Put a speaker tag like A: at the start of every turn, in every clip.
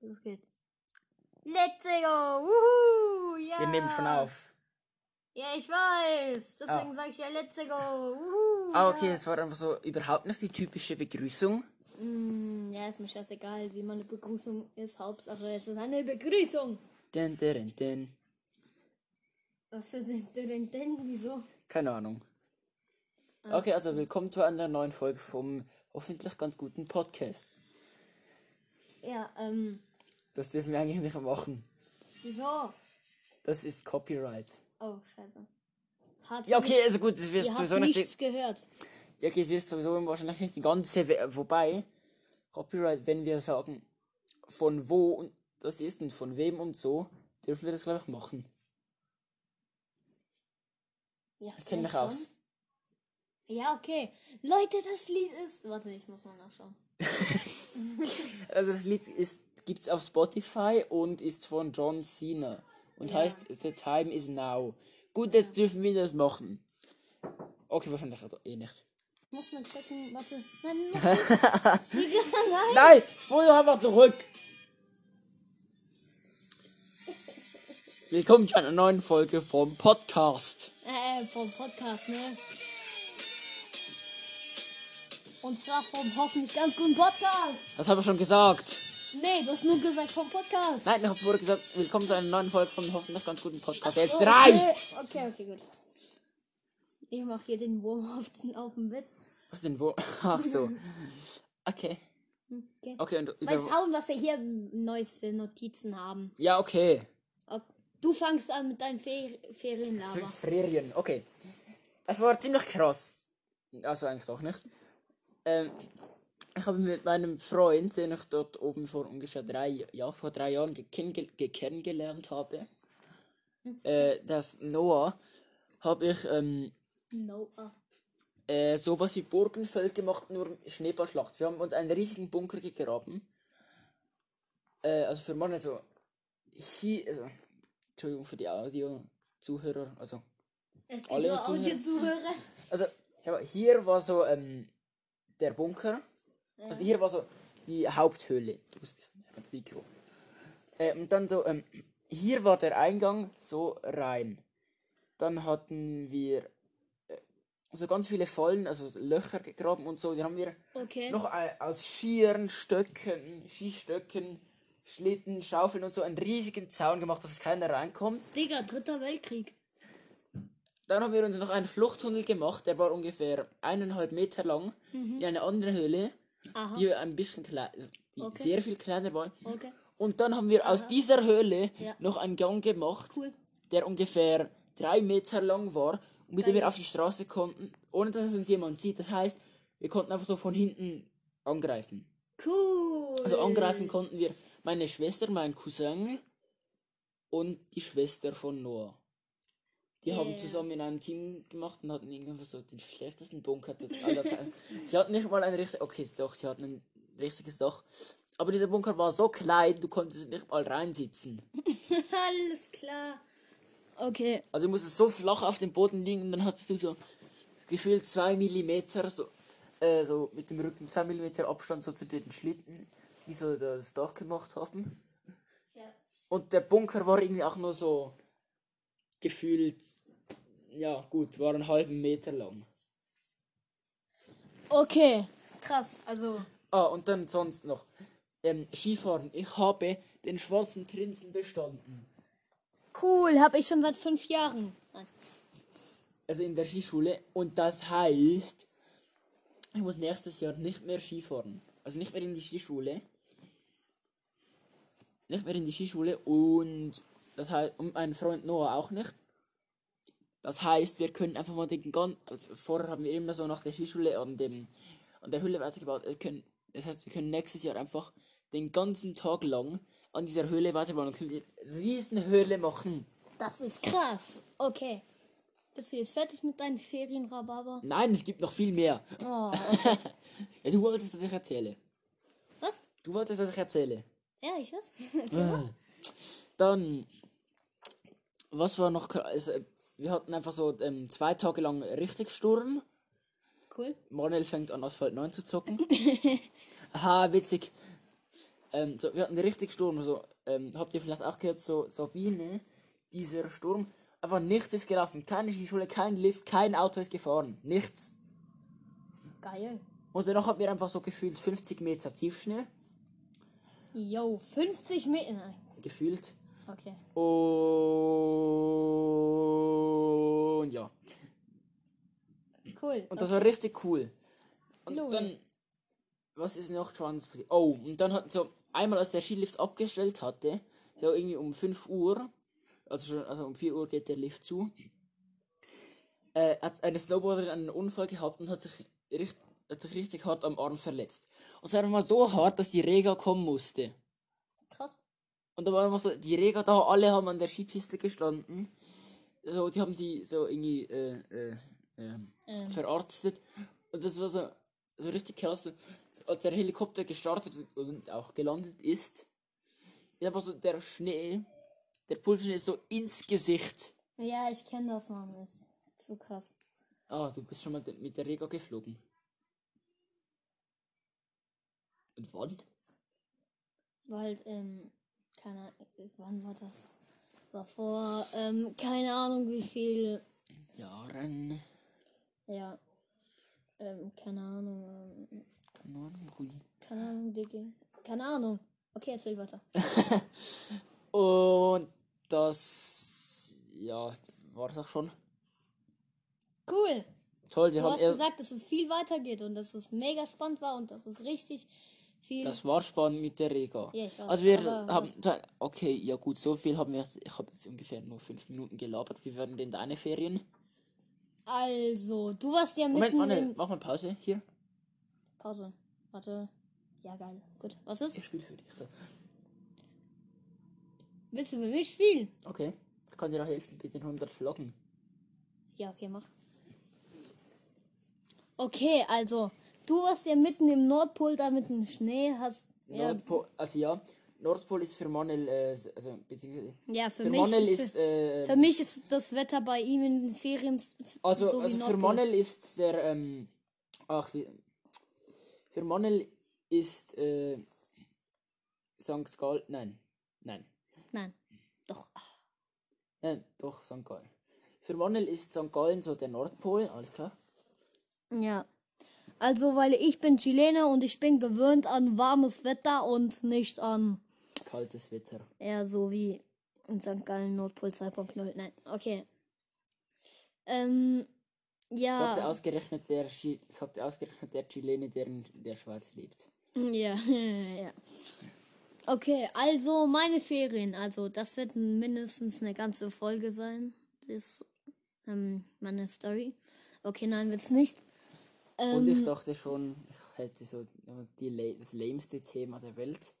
A: Los geht's. Let's go! Wuhu! Ja!
B: Wir nehmen schon auf.
A: Ja, ich weiß. Deswegen
B: Ah.
A: sage ich ja let's go! Wuhu!
B: Ah, okay, es war einfach so überhaupt nicht die typische Begrüßung.
A: Mm, ja, ist mir scheißegal, wie meine Begrüßung ist. Hauptsache, es ist eine Begrüßung.
B: Dun, dun, dun.
A: Was ist denn, denn, denn, wieso?
B: Keine Ahnung. Okay, also willkommen zu einer neuen Folge vom hoffentlich ganz guten Podcast.
A: Ja, ähm,
B: Das dürfen wir eigentlich nicht machen.
A: wieso?
B: Das ist Copyright.
A: Oh, scheiße. Hat
B: Ja, okay, also gut, es wird
A: Ihr habt
B: sowieso nicht.
A: nichts gehört.
B: Ja, okay, es wird sowieso wahrscheinlich nicht die ganze. Wobei, Copyright, wenn wir sagen, von wo und das ist und von wem und so, dürfen wir das, glaube ich, machen.
A: Ja,
B: Ich kenne mich aus.
A: Ja, okay. Leute, das Lied ist. Warte, ich muss mal nachschauen.
B: Also das Lied ist gibt's auf Spotify und ist von John Cena und
A: Ja.
B: heißt The Time Is Now. Gut, jetzt dürfen wir das machen. Okay, wahrscheinlich eh nicht.
A: Muss man checken. Warte. Nein, nein. Nein.
B: Nein, spul doch einfach zurück. Willkommen zu einer neuen Folge vom Podcast.
A: Äh, vom Podcast, ne? Und zwar vom hoffentlich ganz guten Podcast.
B: Das habe ich schon gesagt.
A: Nee, du hast nur gesagt vom Podcast.
B: Nein, ich vorher gesagt, willkommen zu einer neuen Folge vom hoffentlich ganz guten Podcast. Jetzt
A: So,
B: reicht's.
A: Okay, okay, okay, gut. Ich mache hier den Wurm auf, den, auf dem Bett.
B: Was denn wo? Ach so. Okay.
A: Okay.
B: Okay, und
A: Mal schauen, was wir hier Neues für Notizen haben.
B: Ja, okay.
A: Ok, Du fangst an mit deinen Fer Ferienlaber.
B: Ferien, okay. Es war ziemlich krass. Also eigentlich doch nicht. Ähm, ich habe mit meinem Freund, den ich dort oben vor ungefähr drei, ja, vor drei Jahren kennengelernt habe, äh, das Noah, habe ich ähm,
A: Noah.
B: äh, sowas wie Burgenfeld gemacht, nur Schneeballschlacht. Wir haben uns einen riesigen Bunker gegraben. Äh, also für Mann, also hier, also, Entschuldigung für die Audio-Zuhörer, also
A: Es gibt
B: Alle
A: nur
B: Zuhörer.
A: Audiozuhörer.
B: Also, hier war so ähm, der Bunker. Also hier war so die Haupthöhle. Du bist ans Mikro. Äh, und dann so, ähm, hier war der Eingang so rein. Dann hatten wir äh, so ganz viele Fallen, also Löcher gegraben und so. Die haben wir
A: Okay.
B: noch äh, aus Skiern, Stöcken, Skistöcken, Schlitten, Schaufeln und so einen riesigen Zaun gemacht, dass keiner reinkommt.
A: Digga, dritter Weltkrieg.
B: Dann haben wir uns noch einen Fluchttunnel gemacht, der war ungefähr eineinhalb Meter lang, in eine andere Höhle,
A: Aha.
B: die ein bisschen klein, die
A: Okay.
B: sehr viel kleiner war.
A: Okay.
B: Und dann haben wir aus dieser Höhle
A: Ja.
B: noch einen Gang gemacht,
A: Cool.
B: der ungefähr drei Meter lang war, und mit dem
A: Geil.
B: wir auf die Straße konnten, ohne dass es uns jemand sieht. Das heißt, wir konnten einfach so von hinten angreifen.
A: Cool.
B: Also angreifen konnten wir meine Schwester, mein Cousin und die Schwester von Noah. Haben
A: Yeah.
B: zusammen in einem Team gemacht und hatten irgendwie so den schlechtesten Bunker aller Zeiten. sie hatten nicht mal ein richtiges, okay, doch, sie hatten ein richtiges Dach. Aber dieser Bunker war so klein, du konntest nicht mal reinsitzen.
A: Alles klar. Okay.
B: Also du musstest so flach auf dem Boden liegen und dann hattest du so gefühlt zwei Millimeter, so, äh, so mit dem Rücken zwei Millimeter Abstand so zu den Schlitten, die so das Dach gemacht haben.
A: Ja.
B: Und der Bunker war irgendwie auch nur so gefühlt, ja gut, war einen halben Meter lang.
A: Okay. Krass. Also.
B: Ah, und dann sonst noch ähm, Skifahren. Ich habe den schwarzen Prinzen bestanden.
A: Cool. Habe ich schon seit fünf Jahren. Nein.
B: Also in der Skischule. Und das heißt, ich muss nächstes Jahr nicht mehr Skifahren. Also nicht mehr in die Skischule. Nicht mehr in die Skischule und das heißt, und mein Freund Noah auch nicht. Das heißt, wir können einfach mal den ganzen. Also vorher haben wir immer so nach der Skischule an, dem, an der Höhle weitergebaut. Das heißt, wir können nächstes Jahr einfach den ganzen Tag lang an dieser Höhle weiterbauen. Dann können wir eine riesen Höhle machen.
A: Das ist krass. Okay. Bist du jetzt fertig mit deinen Ferien, Rhabarber?
B: Nein, es gibt noch viel mehr.
A: Oh,
B: Ja, du wolltest, dass ich erzähle.
A: was?
B: Du wolltest, dass ich erzähle.
A: Ja, ich weiß.
B: Dann, was war noch? Also, wir hatten einfach so ähm, zwei Tage lang richtig Sturm.
A: Cool.
B: Manuel fängt an, Asphalt 9 zu zocken. Aha, witzig. Ähm, so, wir hatten richtig Sturm. So, ähm, habt ihr vielleicht auch gehört, so Sabine, dieser Sturm. Einfach nichts ist gelaufen. Keine Skischule, kein Lift, kein Auto ist gefahren. Nichts.
A: Geil.
B: Und danach hatten wir einfach so gefühlt 50 Meter Tiefschnee.
A: Yo, 50 Meter.
B: Gefühlt.
A: Okay.
B: Und ja.
A: Cool.
B: Und das war richtig cool. Und
A: Lol.
B: dann, was ist noch passiert? Oh, und dann hat so, einmal als der Skilift abgestellt hatte, so irgendwie um 5 Uhr, also schon, also um 4 Uhr geht der Lift zu, äh, hat eine Snowboarderin einen Unfall gehabt und hat sich, richt, hat sich richtig hart am Arm verletzt. Und es war einfach mal so hart, dass die Rega kommen musste.
A: Krass.
B: Und da war immer so, die Rega da, alle haben an der Skipiste gestanden. So, die haben sie so irgendwie äh, äh, ähm,
A: Ähm.
B: verarztet. Und das war so, so richtig krass. So, Als der Helikopter gestartet und auch gelandet ist, ist einfach so der Schnee, der Pulverschnee ist so ins Gesicht.
A: Ja, ich kenne das, Mann. Das ist so krass.
B: Ah, du bist schon mal mit der Rega geflogen. Und wann?
A: War halt, ähm, keine Ahnung, wann war das? War vor, ähm, keine Ahnung wie viel,
B: Jahren.
A: ja, ähm, keine Ahnung, ähm,
B: Keine Ahnung, Rui.
A: keine Ahnung, Digga. Keine Ahnung. Okay, erzähl weiter.
B: Und das, ja, war es auch schon.
A: Cool.
B: Toll, wir
A: Du
B: haben
A: hast gesagt, dass es viel weitergeht und dass es mega spannend war und dass es richtig viel.
B: das war spannend mit der Rega.
A: Ja, weiß,
B: also wir haben, okay, ja gut, so viel haben wir, ich habe jetzt ungefähr nur fünf Minuten gelabert. Wie werden denn deine Ferien?
A: Also, du warst ja
B: Moment,
A: mitten
B: mach mal Pause hier.
A: Pause. Warte. Ja, geil. Gut. Was ist?
B: Ich spiele für dich. So.
A: Willst du mit mir spielen?
B: Okay, ich kann dir auch helfen mit den 100 Flocken.
A: Ja, okay, mach. Okay, also, du warst ja mitten im Nordpol da mit dem Schnee, hast. Ja,
B: Nordpol, also ja, Nordpol ist für Manel, äh, also beziehungsweise
A: ja für,
B: für
A: mich.
B: Manel
A: für,
B: ist, äh,
A: für mich ist das Wetter bei ihm in den Ferien
B: Also,
A: so wie
B: also für. Manel ist der, ähm, ach, wie, für Manel ist, äh, St. Gallen, nein, nein,
A: Nein, doch. Ach,
B: nein, doch, St. Gallen. Für Manel ist St. Gallen so der Nordpol, alles klar?
A: Ja. Also, weil ich bin Chilene und ich bin gewöhnt an warmes Wetter und nicht an
B: Kaltes Wetter.
A: eher so wie in St. Gallen Nordpol 2.0. Nein, okay. Ähm, ja.
B: ausgerechnet der, sagte ausgerechnet der Chilene, der in der Schweiz lebt.
A: Ja, ja. Okay, also meine Ferien. Also, das wird mindestens eine ganze Folge sein. Das ähm, meine Story. Okay, nein, wird's nicht.
B: Und ich
A: Ähm,
B: dachte schon, ich hätte so die, das lämste Thema der Welt.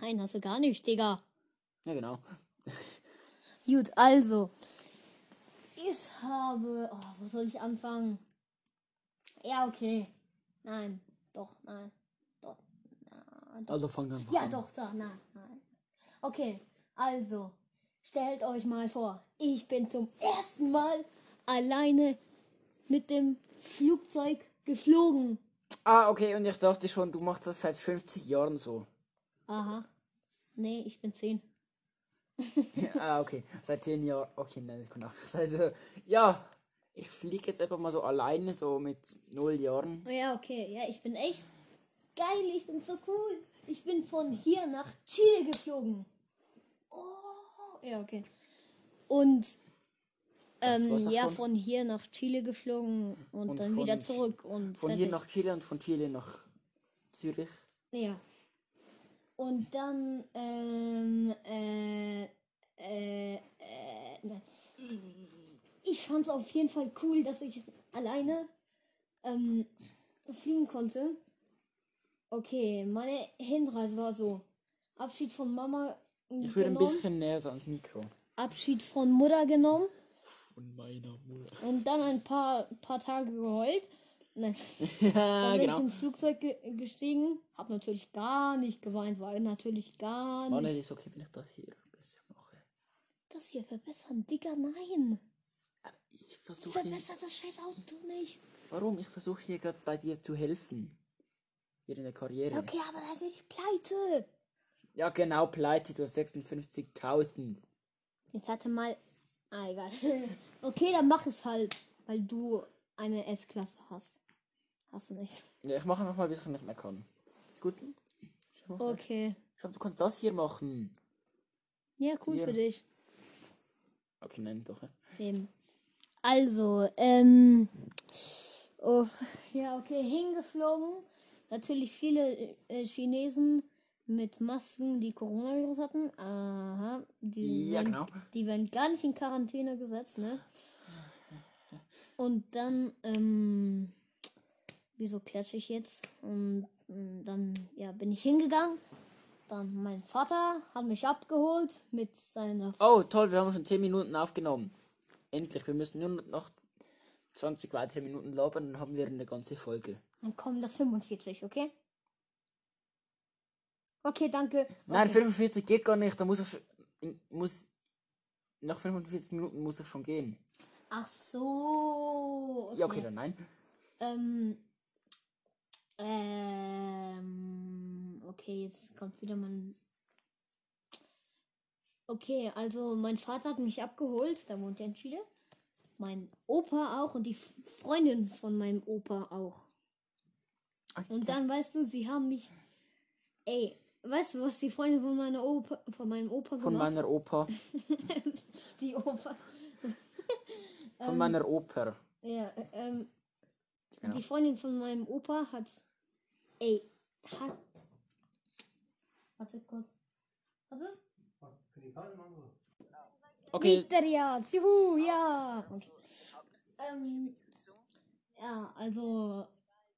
A: nein, hast du gar nicht, Digga.
B: Ja, genau.
A: Gut, also. Ich habe. Oh, wo soll ich anfangen? Ja, okay. Nein, doch, nein. Doch. Na, doch.
B: Also fang einfach
A: Ja,
B: an.
A: doch, doch, nein, nein. Okay, also. Stellt euch mal vor, ich bin zum ersten Mal alleine mit dem Flugzeug geflogen.
B: Ah, okay, und ich dachte schon, du machst das seit 50 Jahren so.
A: Aha. Nee, ich bin zehn.
B: ah, okay. Seit 10 Jahren. Okay, nein, das kann auch. Also, ja, ich fliege jetzt einfach mal so alleine, so mit 0 Jahren.
A: Ja, okay. Ja, ich bin echt geil. Ich bin so cool. Ich bin von hier nach Chile geflogen. Oh, ja, okay. Und ähm, ja,
B: schon?
A: von hier nach Chile geflogen und,
B: Und
A: dann wieder zurück und
B: Von
A: fertig.
B: hier nach Chile und von Chile nach Zürich.
A: Ja. Und dann ähm, äh, äh, äh, nein. ich fand es auf jeden Fall cool, dass ich alleine ähm, fliegen konnte. Okay, meine Hinreise war so. Abschied von Mama
B: Ich würde ein bisschen näher ans Mikro.
A: Abschied von Mutter genommen
B: Von meiner Mutter.
A: und dann ein paar, paar Tage geheult. Nein.
B: ja,
A: Dann bin ich
B: genau.
A: ins Flugzeug ge gestiegen, hab natürlich gar nicht geweint, weil natürlich gar nicht.
B: Manuel ist okay, wenn ich das hier besser mache.
A: Das hier verbessern, Digga, nein.
B: Aber ich versuche.
A: Verbessert das scheiß Auto nicht.
B: Warum? Ich versuche hier gerade bei dir zu helfen. Während der Karriere.
A: Okay, aber das ist nicht pleite.
B: Ja, genau, pleite, du hast 56.000.
A: Jetzt hatte mal. Ah, egal. okay, dann mach es halt, weil du eine S-Klasse hast. Hast du nicht.
B: Ja, ich mache einfach mal, bis ich nicht mehr kann. Ist gut?
A: Okay.
B: Schau, du kannst das hier machen.
A: Ja, cool
B: Hier.
A: für dich.
B: Okay, nein, doch.
A: Eben. Also, ähm. Oh, ja, okay, hingeflogen. Natürlich viele äh, Chinesen mit Masken, die Coronavirus hatten. Aha. Die,
B: Ja,
A: werden,
B: genau.
A: die werden gar nicht in Quarantäne gesetzt, ne? Und dann, ähm. Wieso klatsche ich jetzt? Und ähm, dann, ja, bin ich hingegangen. Dann mein Vater hat mich abgeholt mit seiner
B: Oh, toll, wir haben schon 10 Minuten aufgenommen. Endlich, wir müssen nur noch 20 weitere Minuten labern, dann haben wir eine ganze Folge.
A: Dann kommen das 45, okay? Okay, danke.
B: Nein,
A: okay.
B: 45 geht gar nicht, da muss ich schon, muss, nach 45 Minuten muss ich schon gehen.
A: Ach so. Okay.
B: Ja, okay, dann nein.
A: Ähm, ähm, okay, jetzt kommt wieder mein. Okay, also mein Vater hat mich abgeholt, da wohnt er in Chile. Mein Opa auch und die Freundin von meinem Opa auch. Und dann weißt du, sie haben mich. Ey, weißt du, was die Freundin von meiner Opa, von meinem Opa
B: Von
A: gemacht?
B: meiner Opa,
A: die Opa.
B: von meiner Oper.
A: Ja, ähm,
B: Genau.
A: die Freundin von meinem Opa hat, ey, hat, warte kurz, was ist?
B: Okay,
A: Victorias, juhu, ja. Okay. Ähm, ja, also,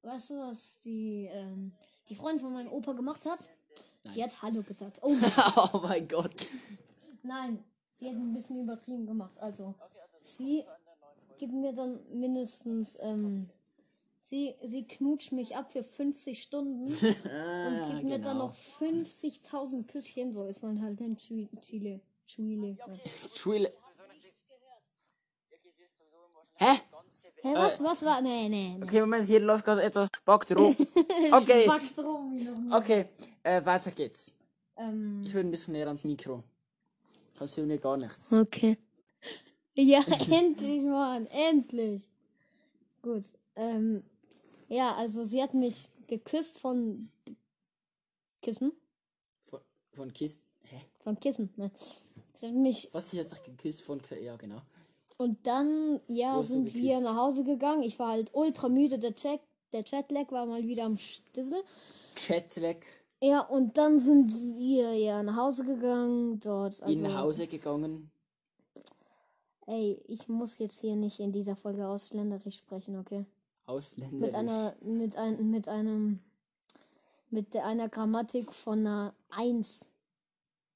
A: weißt du, was die, ähm, die Freundin von meinem Opa gemacht hat? Die hat Hallo gesagt. Oh,
B: oh mein Gott.
A: nein, sie hat ein bisschen übertrieben gemacht. Also, sie gibt mir dann mindestens, ähm, sie, sie knutscht mich ab für 50 Stunden und gibt mir dann
B: genau.
A: noch 50.000 Küsschen. So ist man halt in Chi- Chile. Chile. Ja.
B: Schule. Hä?
A: Hä, was, was war? Nee, nee, nee.
B: Okay, Moment, hier läuft gerade etwas. Okay.
A: Spackt rum wie noch nie.
B: Okay, äh, weiter geht's.
A: Ähm,
B: Ich will ein bisschen näher ans Mikro. Sonst hören wir gar nichts.
A: okay. Ja, endlich, Mann, endlich. Gut. Ähm, ja, also sie hat mich geküsst von Kissen.
B: Von, von Kiss. Hä?
A: Von Kissen, ne? Sie hat mich
B: Was? Sie hat sich geküsst von K Ja, genau.
A: Und dann, ja, sind wir nach Hause gegangen. Ich war halt ultra müde. Der, Check, der Chatlag war mal wieder am Stissel.
B: Chatlag
A: Ja, und dann sind wir ja nach Hause gegangen. Dort, also,
B: in Hause gegangen.
A: Ey, ich muss jetzt hier nicht in dieser Folge ausländerisch sprechen, okay?
B: Ausländerisch.
A: Mit einer, mit ein, mit einem, mit der, einer Grammatik von einer 1.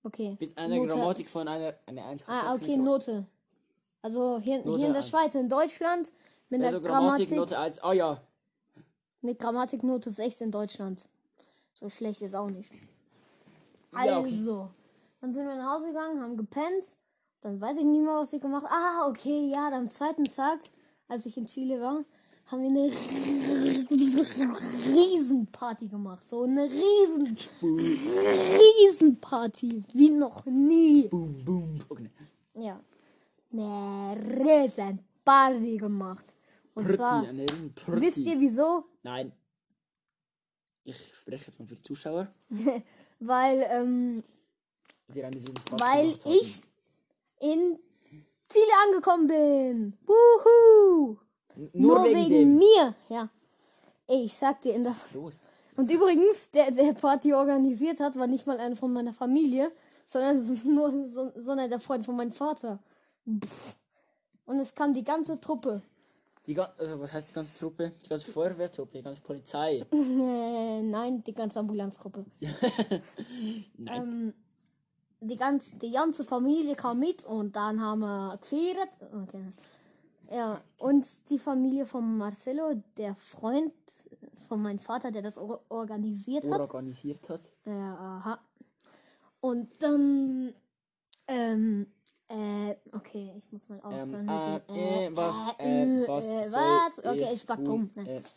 A: Okay.
B: Mit einer
A: Note-
B: Grammatik von einer, eine 1.
A: Ah, okay, Note. Also hier,
B: Note
A: hier in der. Schweiz, in Deutschland, mit einer
B: Also Grammatik,
A: Grammatik.
B: Note 1. Ah ja.
A: Mit Grammatiknote 6 in Deutschland. So schlecht ist auch nicht.
B: Ja, okay.
A: Also, dann sind wir nach Hause gegangen, haben gepennt. Dann weiß ich nicht mehr, was ich gemacht habe. Ah, okay, ja, am zweiten Tag, als ich in Chile war, haben wir eine Riesenparty gemacht. So eine riesen, Riesenparty. Wie noch nie.
B: Boom, boom. Okay.
A: Ja. Eine Riesenparty gemacht. Und
B: Pretty,
A: zwar,
B: eine riesen Pretty.
A: wisst ihr wieso?
B: Nein. Ich spreche jetzt mal für die Zuschauer.
A: Weil, ähm,
B: riesen Party
A: weil ich in Chile angekommen bin. Wuhu!
B: N-
A: Nur, wegen, mir. Ja. Ey, ich sag dir in das.
B: Los.
A: Und übrigens, der, der Party organisiert hat, war nicht mal einer von meiner Familie, sondern es ist nur so, sondern der Freund von meinem Vater. Und es kam die ganze Truppe.
B: Die gan also was heißt die ganze Truppe? Die ganze Feuerwehrtruppe, die ganze Polizei.
A: Äh, nein, die ganze Ambulanzgruppe.
B: Nein.
A: Ähm, die, ganze, die ganze Familie kam mit und dann haben wir gefeiert. Okay. Ja, und die Familie von Marcelo, der Freund von meinem Vater, der das or organisiert hat.
B: organisiert hat.
A: Ja, aha. Und dann, ähm, äh, okay, ich muss mal aufhören
B: Ähm,
A: dem,
B: äh, äh, was,
A: äh,
B: äh, was,
A: äh, was? Okay,
B: ich
A: pack
B: tun?
A: drum.
B: Äh,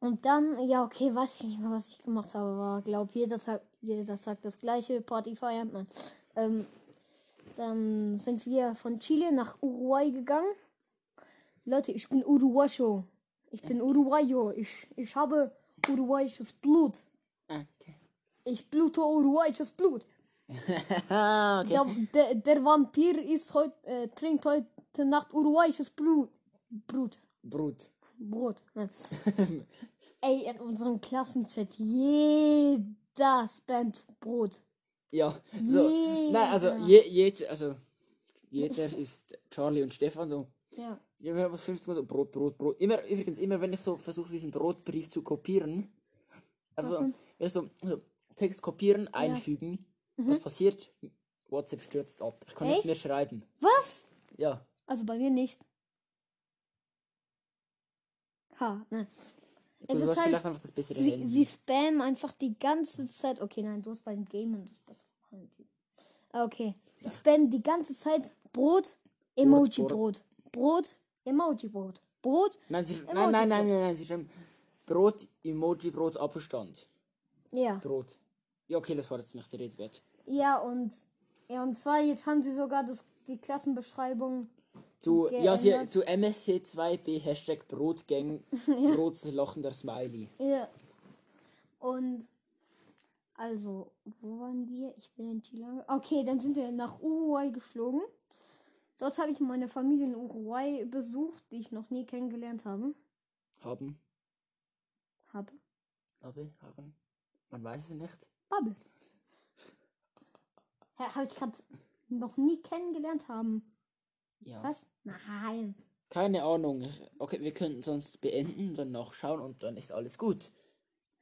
A: Und dann, ja, okay, weiß ich nicht mehr, was ich gemacht habe, war, glaub, jeder Tag, jeder Tag das gleiche, Party feiern. Nein. Ähm, dann sind wir von Chile nach Uruguay gegangen. Leute, ich bin Uruguayo. Ich bin Uruguayo. Ich, ich habe uruguayisches Blut.
B: Ah, okay.
A: Ich blute uruguayisches Blut.
B: Okay.
A: Der, der, der Vampir ist heut, äh, trinkt heute Nacht uruguayisches Blut. Brut.
B: Brut.
A: Brot. Ey, in unserem Klassenchat, jeder spammt Brot.
B: Ja, so.
A: Jeder.
B: Nein, also, je, je, also jeder ist Charlie und Stefan so.
A: Ja.
B: Ja, was fünftes Mal so Brot, Brot, Brot. Immer, übrigens, immer wenn ich so versuche, diesen Brotbrief zu kopieren, also, so Text kopieren, einfügen, was passiert? WhatsApp stürzt ab. Ich kann
A: Echt?
B: nicht mehr schreiben.
A: Was?
B: Ja.
A: Also bei mir nicht. Ha, nein. Es
B: du
A: ist halt,
B: einfach das bessere
A: sie,
B: Handy.
A: sie spammen einfach die ganze Zeit. Okay, nein, du hast beim Gamen das besser. Okay. Sie spammen die ganze Zeit Brot, Emoji
B: Brot.
A: Brot. Brot, Emoji Brot. Brot,
B: Nein, sie,
A: Emoji
B: nein, nein, nein, nein, nein, sie schreiben Brot, Emoji, Brot, Abstand.
A: ja.
B: Brot. Ja, okay, das war jetzt nicht der Rede wert.
A: Ja, und ja, und zwar jetzt haben sie sogar das, die Klassenbeschreibung.
B: Zu, ja, sie, zu MSC2B Hashtag Brotgang, Brotlachender Smiley.
A: Ja. Und also, wo waren wir? Ich bin in Chile. Okay, dann sind wir nach Uruguay geflogen. Dort habe ich meine Familie in Uruguay besucht, die ich noch nie kennengelernt habe.
B: Haben,
A: Habe.
B: habe, haben. Man weiß es nicht.
A: Bubble. Habe ich gerade noch nie kennengelernt haben.
B: Ja.
A: Was? Nein.
B: Keine Ahnung. Okay, wir könnten sonst beenden, dann nachschauen und dann ist alles gut.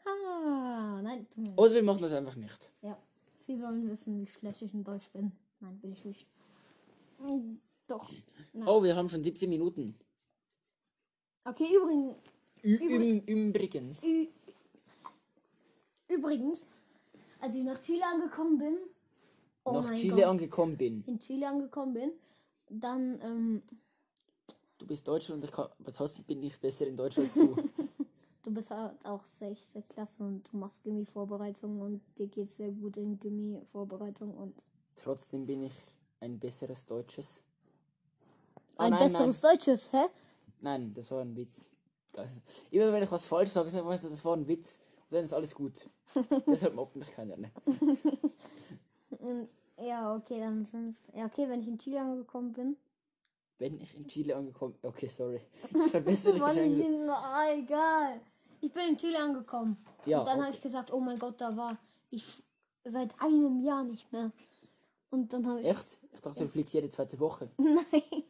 A: Ah, nein.
B: Oder wir machen das einfach nicht.
A: Ja. Sie sollen wissen, wie schlecht ich in Deutsch bin. Nein, will ich nicht. Mm, Doch. Nein.
B: Oh, wir haben schon 17 Minuten.
A: Okay, übrigens,
B: Ü übrigens.
A: Übrigens, als ich nach Chile angekommen bin, oh
B: nach Chile
A: Gott,
B: angekommen bin.
A: in Chile angekommen bin, dann, ähm,
B: Du bist Deutscher und ich kann, aber trotzdem bin ich besser in Deutsch als du.
A: du bist halt auch sechste Klasse und du machst Gimmi-Vorbereitung und dir geht's sehr gut in Gimmi-Vorbereitung und
B: trotzdem bin ich ein besseres Deutsches. Oh,
A: ein
B: nein,
A: besseres Deutsches, hä?
B: Nein, das war ein Witz. Das, immer wenn ich was falsch sage, sage ich, das war ein Witz. Und dann ist alles gut. Deshalb mobbt mich keiner. Ne?
A: Ja, okay, dann sind's, ja, okay, wenn ich in Chile angekommen bin,
B: Wenn ich in Chile angekommen Okay, sorry. Ich
A: Wann ich
B: wahrscheinlich.
A: in, ah, egal. Ich bin in Chile angekommen.
B: Ja,
A: und dann
B: okay.
A: habe ich gesagt, oh mein Gott, da war ich seit einem Jahr nicht mehr. Und dann habe ich.
B: Echt? Ich dachte, du fliegst jede zweite Woche.
A: Nein.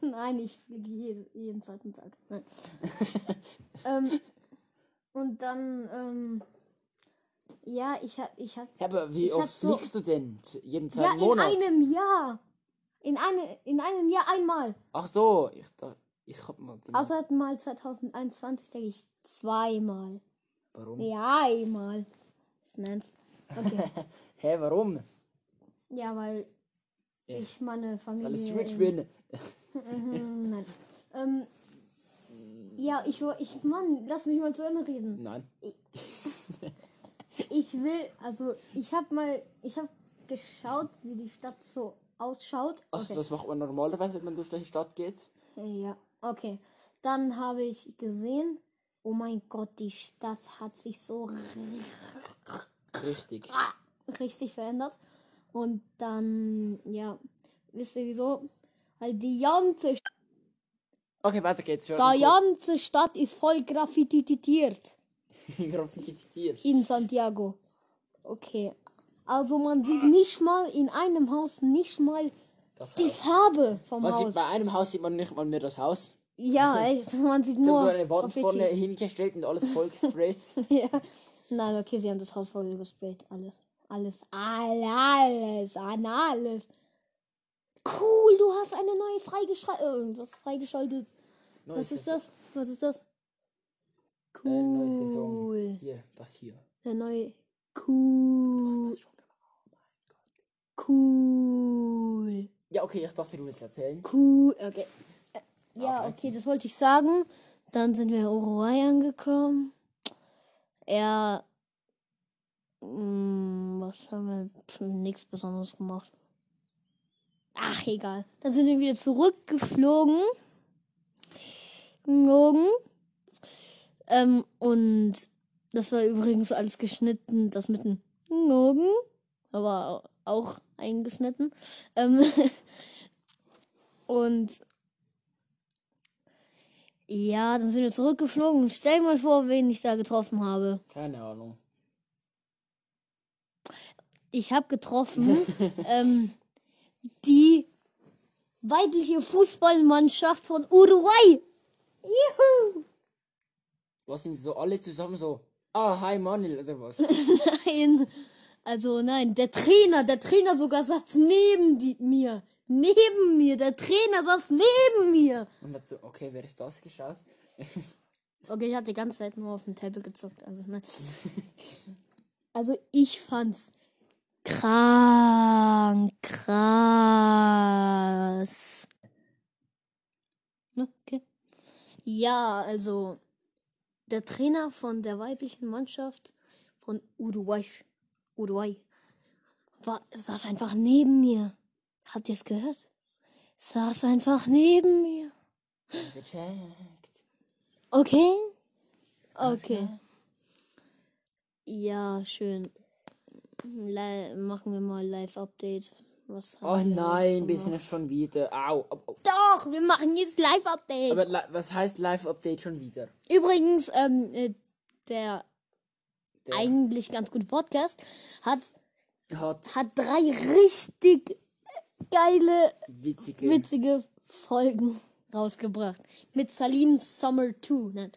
A: Nein, ich fliege jeden, jeden zweiten Tag. Nein. ähm, und dann, ähm, ja, ich hab, ich hab,
B: Ja, aber wie
A: Ich
B: oft
A: so-
B: fliegst du denn? Jeden
A: ja,
B: zweiten
A: in
B: Monat?
A: einem Jahr. In, eine, in einem Jahr einmal.
B: Ach so, ich dachte, ich hab mal. Genau.
A: Außer mal 2021 denke ich zweimal.
B: warum?
A: Ja, einmal. Das nennt's. Okay.
B: Hä, warum?
A: ja, weil
B: Ja.
A: ich meine Familie.
B: Weil ich
A: in-
B: rich bin.
A: Mhm, nein. Ähm, ja, ich, ich, Mann, lass mich mal zu Ende reden.
B: Nein.
A: Ich will, also, ich habe mal, ich habe geschaut, wie die Stadt so ausschaut.
B: Ach,
A: Okay.
B: das macht man normalerweise, wenn man durch die Stadt geht.
A: Ja, okay. Dann habe ich gesehen, oh mein Gott, die Stadt hat sich so
B: Richtig.
A: richtig verändert. Und dann, ja, wisst ihr wieso? Weil die ganze,
B: Okay, weiter geht's.
A: Die ganze Stadt ist voll graffititiert.
B: graffitiert.
A: In Santiago. Okay. Also man sieht nicht mal in einem Haus nicht mal
B: Das
A: die
B: Haus.
A: Farbe vom
B: Man sieht,
A: Haus.
B: bei einem Haus sieht man nicht mal mehr das Haus.
A: Ja, echt, man sieht nur
B: so eine Wand vorne hingestellt und alles voll gesprayt.
A: ja. Nein, okay, sie haben das Haus voll gesprayt. Alles. Alles. Alles. Alles. Cool, du hast eine neue freigeschaltet. Irgendwas freigeschaltet.
B: Neue
A: Was ist das? Was ist das?
B: Äh, neue Saison.
A: Cool.
B: Hier, das hier.
A: Der neue. Cool.
B: Gemacht.
A: Cool.
B: Ja, okay, ich dachte, du willst erzählen.
A: Cool. Okay. Äh, Ja,
B: Okay.
A: okay, das wollte ich sagen. Dann sind wir in Uruguay angekommen. Er. mm, Was haben wir? Nichts Besonderes gemacht. Ach, egal. Dann sind wir wieder zurückgeflogen. Geflogen. Ähm, und das war übrigens alles geschnitten. Das mit dem Morgen. Aber auch eingeschnitten. Ähm, und ja, dann sind wir zurückgeflogen. Stell dir mal vor, wen ich da getroffen habe.
B: Keine Ahnung.
A: Ich habe getroffen ähm, die weibliche Fußballmannschaft von Uruguay. Juhu!
B: Was sind so alle zusammen so? Ah, hi Manuel oder was?
A: Nein, also nein, der Trainer, der Trainer sogar saß neben die, mir. Neben mir, der Trainer saß neben mir.
B: Und dazu, okay, wer ist das geschaut?
A: Okay, ich hatte die ganze Zeit nur auf dem Tablet gezockt. Also, ne. also ich fand's krank, krass. Okay. Ja, also der Trainer von der weiblichen Mannschaft von Uruguay, Uruguay war, saß einfach neben mir. Habt ihr es gehört? Saß einfach neben mir.
B: Gecheckt.
A: Okay. Okay. Ja, schön. Li machen wir mal Live-Update. Was
B: Oh nein, wir sind schon wieder. Au. au, au.
A: Doch, wir machen jetzt Live-Update.
B: Aber was heißt Live-Update schon wieder?
A: Übrigens, ähm, äh, der,
B: Der
A: eigentlich ganz gute Podcast hat,
B: hat
A: hat drei richtig geile,
B: witzige.
A: witzige Folgen rausgebracht. Mit Salim Summer 2. Nein,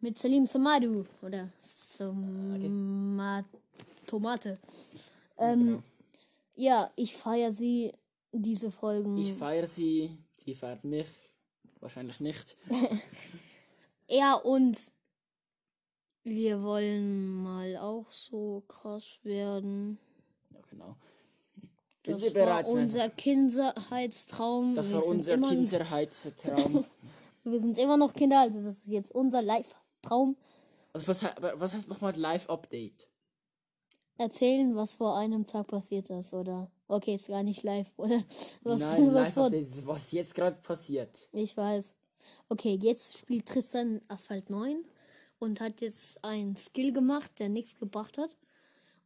A: mit Salim Samadu. Oder Soma Tomate. Ähm,
B: Genau.
A: Ja, ich feiere sie, diese Folgen.
B: Ich feiere sie, sie feiert mich. Wahrscheinlich nicht.
A: ja, und wir wollen mal auch so krass werden.
B: Ja, genau. Sind
A: Das war unser Kindheitstraum.
B: das
A: wir,
B: war unser
A: immer,
B: Kinderheitstraum.
A: wir sind immer noch Kinder, also das ist jetzt unser Live-Traum.
B: also was, was heißt nochmal Live-Update?
A: Erzählen, was vor einem Tag passiert ist, oder? Okay, ist gar nicht live, oder? Was,
B: Nein,
A: was vor
B: ist, was jetzt gerade passiert.
A: Ich weiß. Okay, jetzt spielt Tristan Asphalt 9 und hat jetzt einen Skill gemacht, der nichts gebracht hat.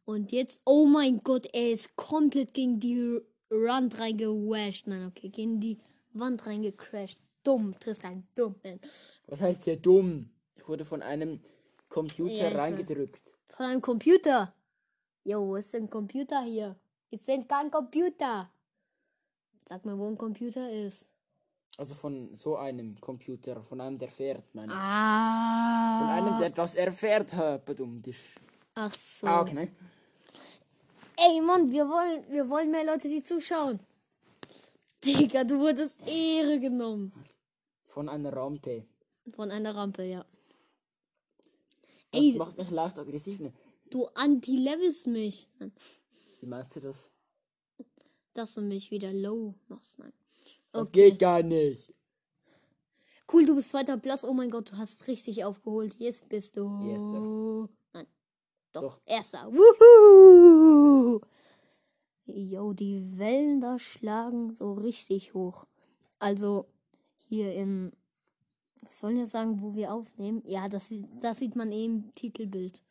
A: Und jetzt, oh mein Gott, er ist komplett gegen die Wand reingewasht. Nein, okay, gegen die Wand reingecrashed. Dumm, Tristan, dumm.
B: Was heißt hier dumm? Ich wurde von einem Computer
A: Ja,
B: reingedrückt.
A: Von einem Computer. Jo, wo ist denn ein Computer hier? Ist denn kein Computer? Sag mal, wo ein Computer ist.
B: Also von so einem Computer, von einem, der fährt, meine ich.
A: Ah.
B: Von einem, der das erfährt hat. Dumm. Das ist-
A: Ach so.
B: Ah, okay, nein.
A: Ey, Mann, wir wollen, wir wollen mehr Leute, die zuschauen. Digga, du wurdest Ehre genommen.
B: Von einer Rampe.
A: Von einer Rampe, ja.
B: Das
A: Ey,
B: macht mich leicht aggressiv. Ne?
A: Du anti-levelst mich.
B: Wie meinst du das?
A: Dass du mich wieder low machst. Nein.
B: Das
A: Okay.
B: geht gar nicht.
A: Cool, du bist zweiter Platz. Oh mein Gott, du hast richtig aufgeholt. Jetzt bist du.
B: Erster.
A: Nein. Doch,
B: Doch.
A: erster. Wuhu! Jo, die Wellen da schlagen so richtig hoch. Also hier in. Was sollen wir sagen, wo wir aufnehmen? Ja, das, das sieht man eben im Titelbild.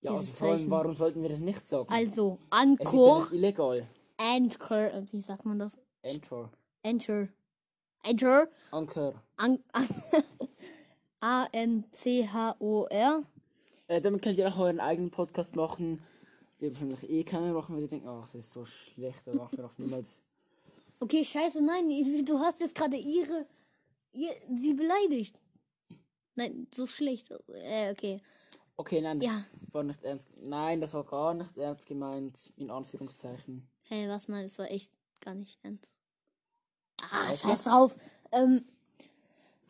B: Ja, also vor allem,
A: Zeichen.
B: warum sollten wir das nicht sagen?
A: Also,
B: es ist ja
A: Anchor.
B: nicht illegal.
A: Anchor. äh, Wie sagt man das?
B: Enter.
A: Enter. Enter.
B: Anker.
A: An A-N-C-H-O-R.
B: Äh, damit könnt ihr auch euren eigenen Podcast machen. Wir wahrscheinlich eh keinen machen, weil die denken, ach, das ist so schlecht, da machen wir doch niemals.
A: Okay, scheiße, nein, du hast jetzt gerade ihre, ihr, sie beleidigt. Nein, so schlecht. Äh, okay.
B: Okay, nein, das
A: Ja.
B: war nicht ernst. Nein, das war gar nicht ernst gemeint, in Anführungszeichen.
A: Hey, was? Nein, das war echt gar nicht ernst. Ah,
B: Okay.
A: scheiß drauf. Ähm,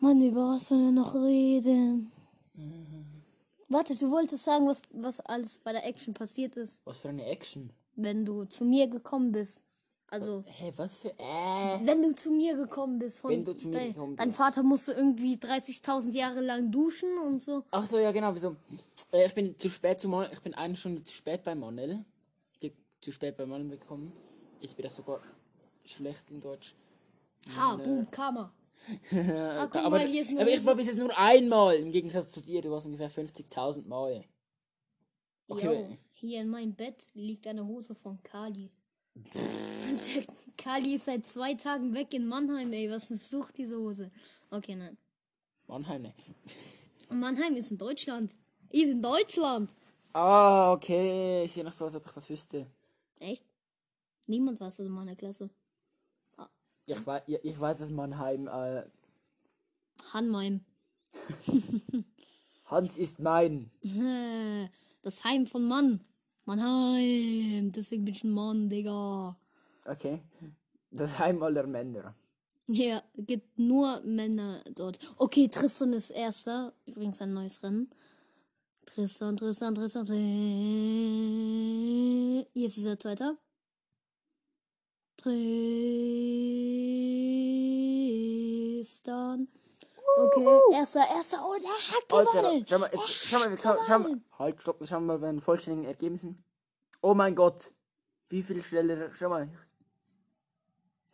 A: Mann, über was wollen wir noch reden? Warte, du wolltest sagen, was, was alles bei der Action passiert ist,
B: Was für eine Action.
A: wenn du zu mir gekommen bist. Also,
B: Hä, was für. Äh.
A: wenn du zu mir gekommen bist, von
B: Wenn du zu mir
A: dein,
B: gekommen
A: dein
B: bist.
A: Vater musste irgendwie 30.000 Jahre lang duschen und so.
B: Ach so, ja, genau. Wieso? Äh, ich bin zu spät zu Manuel. Ich bin eine Stunde zu spät bei. Die, zu spät bei Manuel gekommen. Jetzt bin ich sogar schlecht in Deutsch.
A: Ha, boom, Karma. Ah,
B: aber,
A: mal, hier ist eine
B: aber ich war bis jetzt nur einmal. Im Gegensatz zu dir. Du warst ungefähr 50.000 Mal. Okay.
A: Yo, hier in meinem Bett liegt eine Hose von Kali. Der Kali ist seit zwei Tagen weg in Mannheim, ey. Was sucht diese Hose? Okay, nein.
B: Mannheim, ne?
A: Mannheim ist in Deutschland. Ist in Deutschland.
B: Ah, okay. Ich sehe noch so, als ob ich das wüsste.
A: Echt? Niemand weiß das in meiner Klasse.
B: Ich weiß, ich, ich weiß, dass Mannheim. Äh,
A: Hanheim.
B: Hans ist mein.
A: Das Heim von Mann. Mannheim. Deswegen bin ich ein Mann, Digga.
B: Okay. Das Heim aller Männer.
A: Ja, gibt nur Männer dort. Okay, Tristan ist erster. Übrigens ein neues Rennen. Tristan, Tristan, Tristan, Tristan. Jetzt ist er zweiter. Tristan. Okay, erster, erster. Oh, der hat
B: Alter,
A: gewonnen.
B: schau mal, jetzt, schau mal, wir kann, schau mal. Halt, stopp, schau mal bei den vollständigen Ergebnissen. Oh mein Gott. Wie viel schneller, schau mal.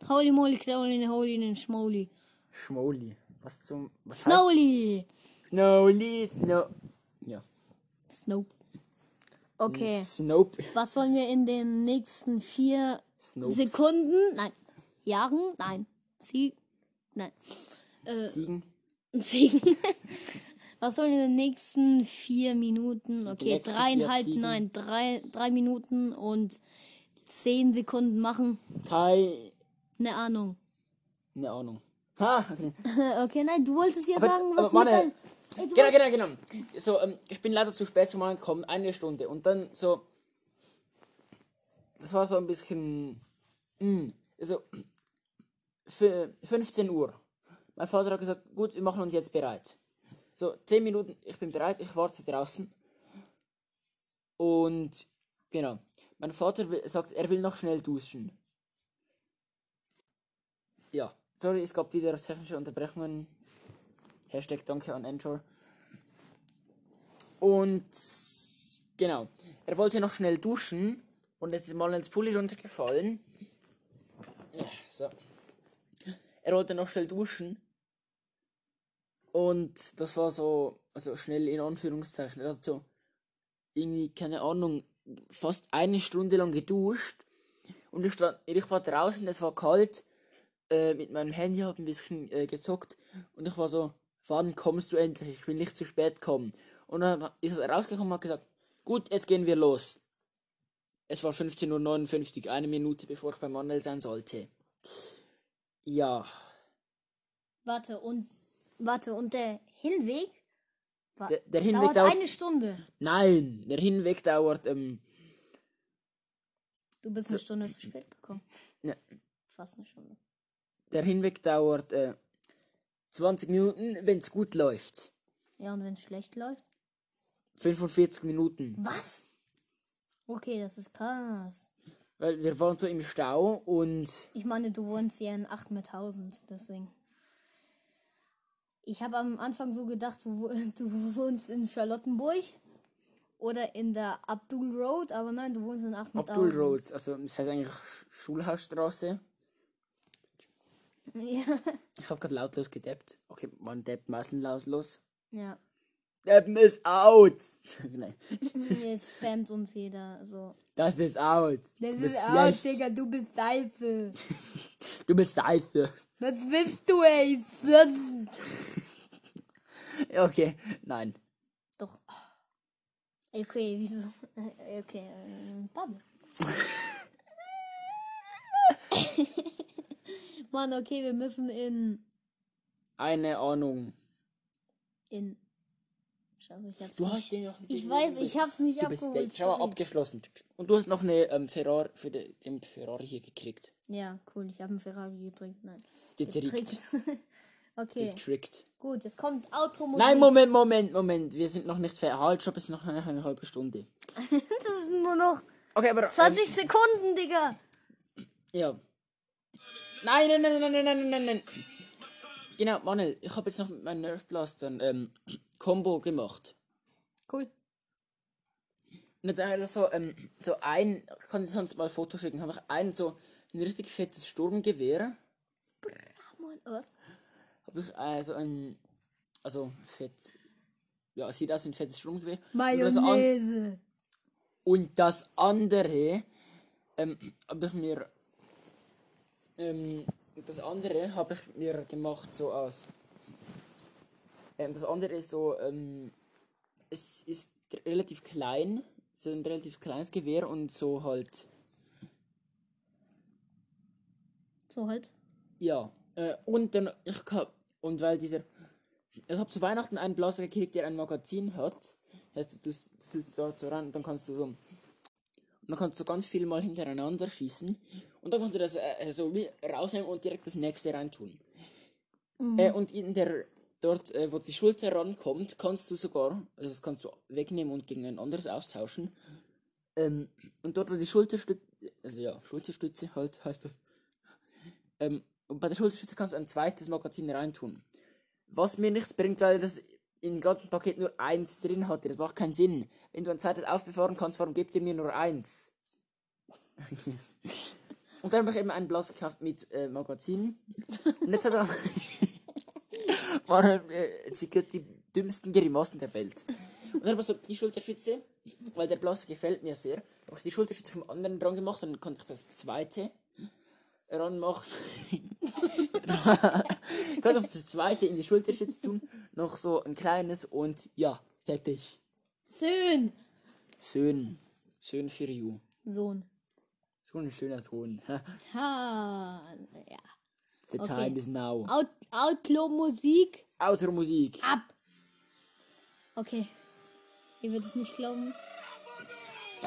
A: Holy moly, holy, holy, schmoly.
B: Schmoli. Was zum, was heißt?
A: Snowly.
B: Snowly, Snow. Ja.
A: Snow. Okay.
B: Snope.
A: Was wollen wir in den nächsten vier
B: Snopes.
A: Sekunden? Nein. Jahren? Nein. Sie? Nein. Äh,
B: Ziegen.
A: Ziegen. Was wollen wir in den nächsten vier Minuten? Okay, dreieinhalb, nein, drei, drei Minuten und zehn Sekunden machen.
B: Kai.
A: Eine Ahnung.
B: Ne Ahnung. Ha, okay.
A: Okay, nein, du wolltest ja
B: Aber-
A: sagen,
B: aber
A: was
B: Mann,
A: mit deinem... Ey, du
B: Genau, genau, genau. So, ähm, ich bin leider zu spät zum Mal gekommen, eine Stunde. Und dann so. Das war so ein bisschen. Mh, also. Für 15 Uhr. Mein Vater hat gesagt, gut, wir machen uns jetzt bereit. So, 10 Minuten, ich bin bereit, ich warte draußen. Und genau. Mein Vater sagt, er will noch schnell duschen. Ja, sorry, es gab wieder technische Unterbrechungen. Hashtag Danke an Anchor. Und genau, er wollte noch schnell duschen und jetzt ist mal ins Pulli runtergefallen. So. Er wollte noch schnell duschen. Und das war so, also schnell in Anführungszeichen. Er hat so irgendwie, keine Ahnung, fast eine Stunde lang geduscht. Und ich, stand, ich war draußen, es war kalt. Äh, mit meinem Handy habe ein bisschen äh, gezockt. Und ich war so, wann kommst du endlich? Ich will nicht zu spät kommen. Und dann ist er rausgekommen und hat gesagt, gut, jetzt gehen wir los. Es war 15.59 Uhr, eine Minute bevor ich beim Manuel sein sollte. Ja,
A: Warte, und... Warte, und der Hinweg
B: der, der Hinweg
A: dauert
B: dauert.
A: eine Stunde.
B: Nein, der Hinweg dauert. Ähm,
A: Du bist eine Stunde zu spät gekommen.
B: Ja.
A: Fast eine Stunde.
B: der Hinweg dauert äh, 20 Minuten, wenn es gut läuft.
A: Ja, und wenn es schlecht läuft?
B: 45 Minuten.
A: Was? Okay, das ist krass.
B: Weil wir waren so im Stau und
A: Ich meine, du wohnst ja in Achmethausen, deswegen. Ich habe am Anfang so gedacht, du, wo- du wohnst in Charlottenburg oder in der Abdul Road, aber nein, du wohnst in Achmethausen.
B: Abdul Roads, also das heißt eigentlich Sch- Schulhausstraße.
A: Ja.
B: Ich habe gerade lautlos gedeppt. Okay, man deppt meistens lautlos.
A: ja.
B: Deppen ist out!
A: Jetzt spammt uns jeder so.
B: das ist out.
A: Das ist
B: schlecht.
A: aus, Digga, du bist scheiße.
B: Du bist scheiße.
A: Was willst du, ey?
B: Okay, nein.
A: Doch. Okay, wieso? Okay, äh, Bubble. Mann, okay, wir müssen in.
B: Eine Ahnung.
A: in. Scheiße, ich hab's
B: Du
A: nicht.
B: hast den noch
A: Ich weiß, ich hab's nicht
B: Du bist
A: abgeholt.
B: late. Schau abgeschlossen. Und du hast noch eine ähm, Ferrari für de, den Ferrari hier gekriegt.
A: Ja, cool, ich habe einen Ferrari gedrückt. Nein.
B: Getrickt.
A: okay,
B: Getrickt.
A: gut, jetzt kommt Outro-Musik.
B: Nein, Moment, Moment, Moment. Wir sind noch nicht fertig. Halt, es ist noch eine, eine halbe Stunde.
A: Das ist nur noch
B: Okay, aber.
A: 20 Sekunden, Digga.
B: Ja. Nein, nein, nein, nein, nein, nein, nein, nein. Genau, Manuel, ich habe jetzt noch mit meinen Nerf Blastern ähm, Combo gemacht.
A: Cool.
B: Nicht einfach so, ähm, so ein, ich kann dir sonst mal ein Foto schicken, habe ich ein so ein richtig fettes Sturmgewehr.
A: Mann, was?
B: Habe ich äh, so ein, also fett, ja, sieht aus wie ein fettes Sturmgewehr. Und
A: Mayonnaise.
B: und das andere, ähm, habe ich mir, ähm, das andere habe ich mir gemacht so aus. Ähm, das andere ist so, ähm, es ist relativ klein, so ein relativ kleines Gewehr und so halt,
A: So halt.
B: ja. Äh, und dann, ich kann, und weil dieser, ich habe zu Weihnachten einen Blaster gekriegt, der ein Magazin hat. Heißt, du tust dort so ran und dann kannst du so, dann kannst du ganz viel mal hintereinander schießen. Und dann kannst du das äh, so rausnehmen und direkt das nächste reintun. Äh, und in der, dort, äh, wo die Schulter rankommt, kannst du sogar, also das kannst du wegnehmen und gegen ein anderes austauschen. Ähm, und dort, wo die Schulterstütze, also ja, Schulterstütze halt heißt das. Ähm, und bei der Schulterstütze kannst du ein zweites Magazin reintun. Was mir nichts bringt, weil das im ganzen Paket nur eins drin hatte. Das macht keinen Sinn. Wenn du ein zweites aufbewahren kannst, warum gebt ihr mir nur eins? Und dann habe ich eben einen Blaster gekauft mit äh, Magazin. Und jetzt habe ich. waren äh, sie die dümmsten Grimassen der Welt. Und dann habe ich so die Schulterschütze, weil der Blaster gefällt mir sehr. Habe ich die Schulterschütze vom anderen dran gemacht und dann konnte ich das zweite ranmachen. konnte ich das zweite in die Schulterschütze tun. Noch so ein kleines und ja, fertig.
A: Schön.
B: Schön. Schön für you.
A: Sohn.
B: So ein schöner Ton.
A: Ha, ja.
B: The
A: Okay.
B: time is now.
A: Out Outlaw-Musik
B: Outro-Musik.
A: ab. Okay. Ihr werdet es nicht glauben.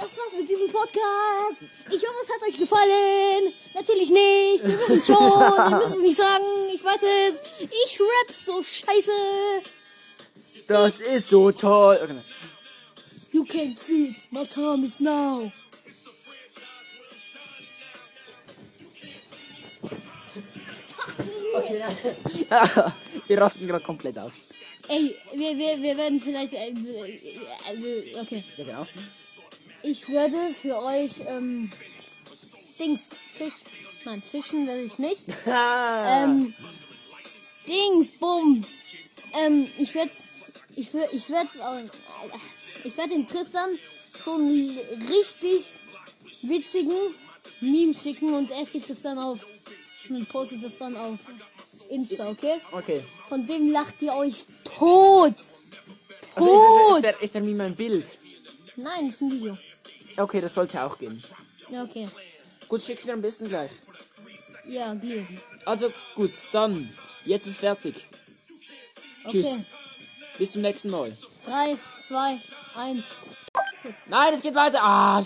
A: Das war's mit diesem Podcast. Ich hoffe, es hat euch gefallen. Natürlich nicht. Wir wissen schon. Ihr müsst es nicht sagen. Ich weiß es. Ich rap so scheiße.
B: Das ist so toll. Okay.
A: You can't see it. My time is now.
B: Okay. Wir rasten gerade komplett aus.
A: Ey, wir, wir, wir werden vielleicht. Äh, äh, okay.
B: Ja, genau.
A: Ich werde für euch ähm, Dings, Fisch. Nein, fischen werde ich nicht. Ähm, Dings, Bums. Ähm, ich werde ich werde ich werde ich werde dem Tristan so einen richtig witzigen Meme schicken und er schickt es dann auf und postet es dann auf Insta, okay?
B: okay.
A: Von dem lacht ihr euch tot.
B: Also
A: Tot.
B: ist, ist, ist dann wie mein Bild.
A: Nein, das ist ein Video.
B: Okay, das sollte auch gehen.
A: Ja, okay.
B: Gut, schick's mir am besten gleich.
A: Ja, Deal.
B: Also gut, dann. Jetzt ist fertig. Tschüss.
A: Okay.
B: Bis zum nächsten Mal.
A: 3, 2, 1.
B: Nein, es geht weiter. Ah,